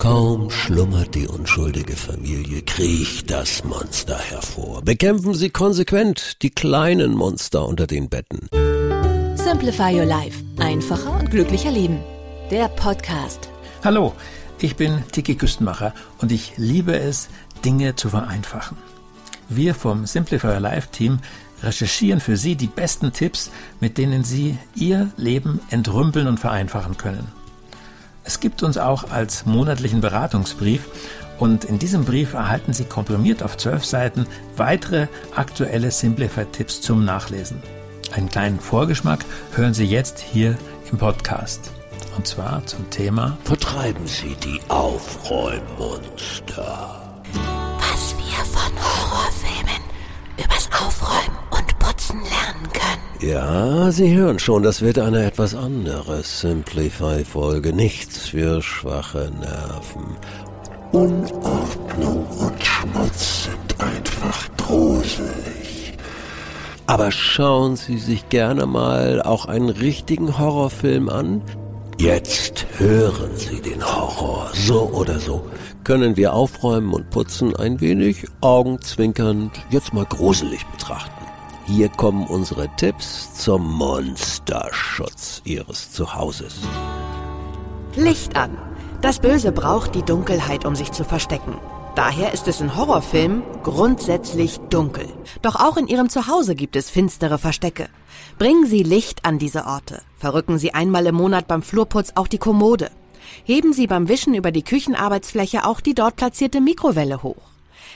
Kaum schlummert die unschuldige Familie, kriecht das Monster hervor. Bekämpfen Sie konsequent die kleinen Monster unter den Betten. Simplify Your Life. Einfacher und glücklicher Leben. Der Podcast. Hallo, ich bin Tiki Küstenmacher und ich liebe es, Dinge zu vereinfachen. Wir vom Simplify Your Life Team recherchieren für Sie die besten Tipps, mit denen Sie Ihr Leben entrümpeln und vereinfachen können. Es gibt uns auch als monatlichen Beratungsbrief und in diesem Brief erhalten Sie komprimiert auf zwölf Seiten weitere aktuelle Simplify-Tipps zum Nachlesen. Einen kleinen Vorgeschmack hören Sie jetzt hier im Podcast. Und zwar zum Thema Vertreiben Sie die Aufräummonster. Ja, Sie hören schon, das wird eine etwas andere Simplify-Folge. Nichts für schwache Nerven. Unordnung und Schmutz sind einfach gruselig. Aber schauen Sie sich gerne mal auch einen richtigen Horrorfilm an. Jetzt hören Sie den Horror. So oder so können wir aufräumen und putzen ein wenig augenzwinkernd jetzt mal gruselig betrachten. Hier kommen unsere Tipps zum Monsterschutz Ihres Zuhauses. Licht an. Das Böse braucht die Dunkelheit, um sich zu verstecken. Daher ist es in Horrorfilmen grundsätzlich dunkel. Doch auch in Ihrem Zuhause gibt es finstere Verstecke. Bringen Sie Licht an diese Orte. Verrücken Sie einmal im Monat beim Flurputz auch die Kommode. Heben Sie beim Wischen über die Küchenarbeitsfläche auch die dort platzierte Mikrowelle hoch.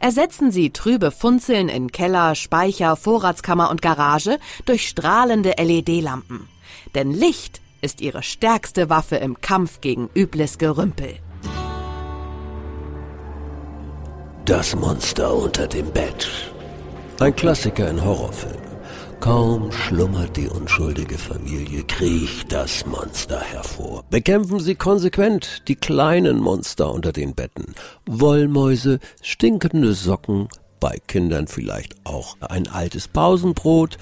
Ersetzen Sie trübe Funzeln in Keller, Speicher, Vorratskammer und Garage durch strahlende LED-Lampen. Denn Licht ist Ihre stärkste Waffe im Kampf gegen übles Gerümpel. Das Monster unter dem Bett. Ein Klassiker in Horrorfilmen. Kaum schlummert die unschuldige Familie, kriecht das Monster hervor. Bekämpfen Sie konsequent die kleinen Monster unter den Betten. Wollmäuse, stinkende Socken, bei Kindern vielleicht auch ein altes Pausenbrot.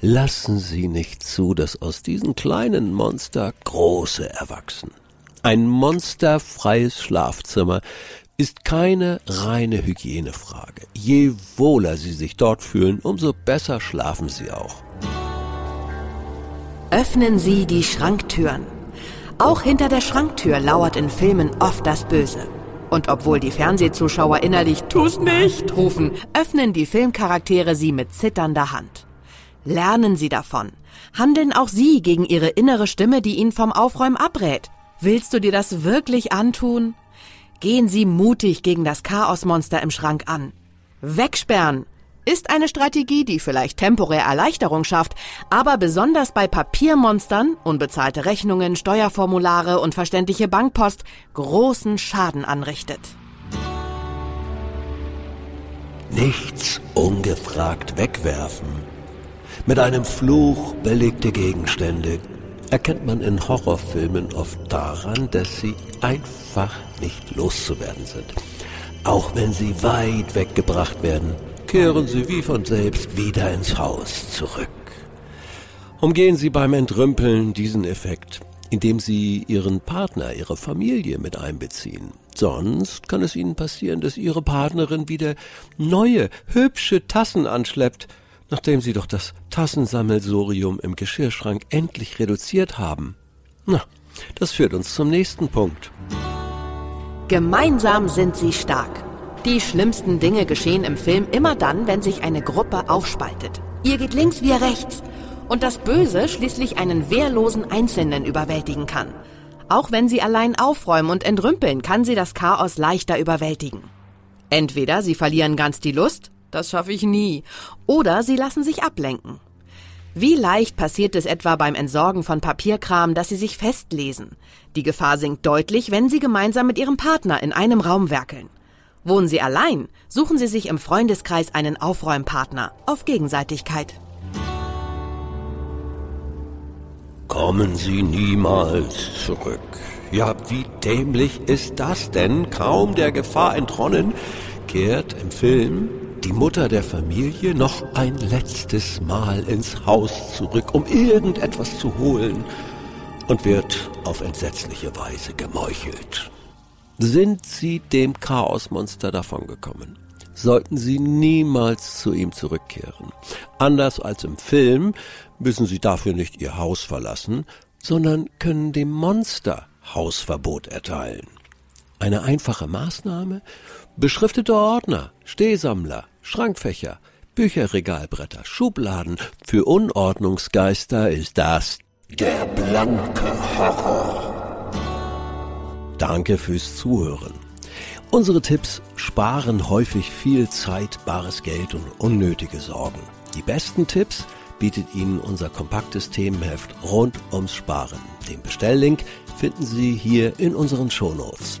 Lassen Sie nicht zu, dass aus diesen kleinen Monster große erwachsen. Ein monsterfreies Schlafzimmer ist keine reine Hygienefrage. Je wohler Sie sich dort fühlen, umso besser schlafen Sie auch. Öffnen Sie die Schranktüren. Auch hinter der Schranktür lauert in Filmen oft das Böse. Und obwohl die Fernsehzuschauer innerlich Tu's nicht rufen, öffnen die Filmcharaktere sie mit zitternder Hand. Lernen Sie davon. Handeln auch Sie gegen Ihre innere Stimme, die Ihnen vom Aufräumen abrät. Willst du dir das wirklich antun? Gehen Sie mutig gegen das Chaosmonster im Schrank an. Wegsperren ist eine Strategie, die vielleicht temporär Erleichterung schafft, aber besonders bei Papiermonstern, unbezahlte Rechnungen, Steuerformulare und verständliche Bankpost großen Schaden anrichtet. Nichts ungefragt wegwerfen. Mit einem Fluch belegte Gegenstände erkennt man in Horrorfilmen oft daran, dass sie einfach nicht loszuwerden sind. Auch wenn sie weit weggebracht werden, kehren sie wie von selbst wieder ins Haus zurück. Umgehen Sie beim Entrümpeln diesen Effekt, indem Sie Ihren Partner, Ihre Familie mit einbeziehen. Sonst kann es Ihnen passieren, dass Ihre Partnerin wieder neue, hübsche Tassen anschleppt, nachdem Sie doch das Tassensammelsorium im Geschirrschrank endlich reduziert haben. Na, das führt uns zum nächsten Punkt. Gemeinsam sind sie stark. Die schlimmsten Dinge geschehen im Film immer dann, wenn sich eine Gruppe aufspaltet. Ihr geht links, wir rechts. Und das Böse schließlich einen wehrlosen Einzelnen überwältigen kann. Auch wenn sie allein aufräumen und entrümpeln, kann sie das Chaos leichter überwältigen. Entweder sie verlieren ganz die Lust, das schaffe ich nie, oder sie lassen sich ablenken. Wie leicht passiert es etwa beim Entsorgen von Papierkram, dass Sie sich festlesen? Die Gefahr sinkt deutlich, wenn Sie gemeinsam mit Ihrem Partner in einem Raum werkeln. Wohnen Sie allein, suchen Sie sich im Freundeskreis einen Aufräumpartner auf Gegenseitigkeit. Kommen Sie niemals zurück. Ja, wie dämlich ist das denn? Kaum der Gefahr entronnen, kehrt im Film die Mutter der Familie noch ein letztes Mal ins Haus zurück, um irgendetwas zu holen und wird auf entsetzliche Weise gemeuchelt. Sind Sie dem Chaosmonster davongekommen? Sollten Sie niemals zu ihm zurückkehren. Anders als im Film müssen Sie dafür nicht Ihr Haus verlassen, sondern können dem Monster Hausverbot erteilen. Eine einfache Maßnahme? Beschriftete Ordner, Stehsammler, Schrankfächer, Bücherregalbretter, Schubladen. Für Unordnungsgeister ist das der blanke Horror. Danke fürs Zuhören. Unsere Tipps sparen häufig viel Zeit, bares Geld und unnötige Sorgen. Die besten Tipps bietet Ihnen unser kompaktes Themenheft rund ums Sparen. Den Bestelllink finden Sie hier in unseren Shownotes.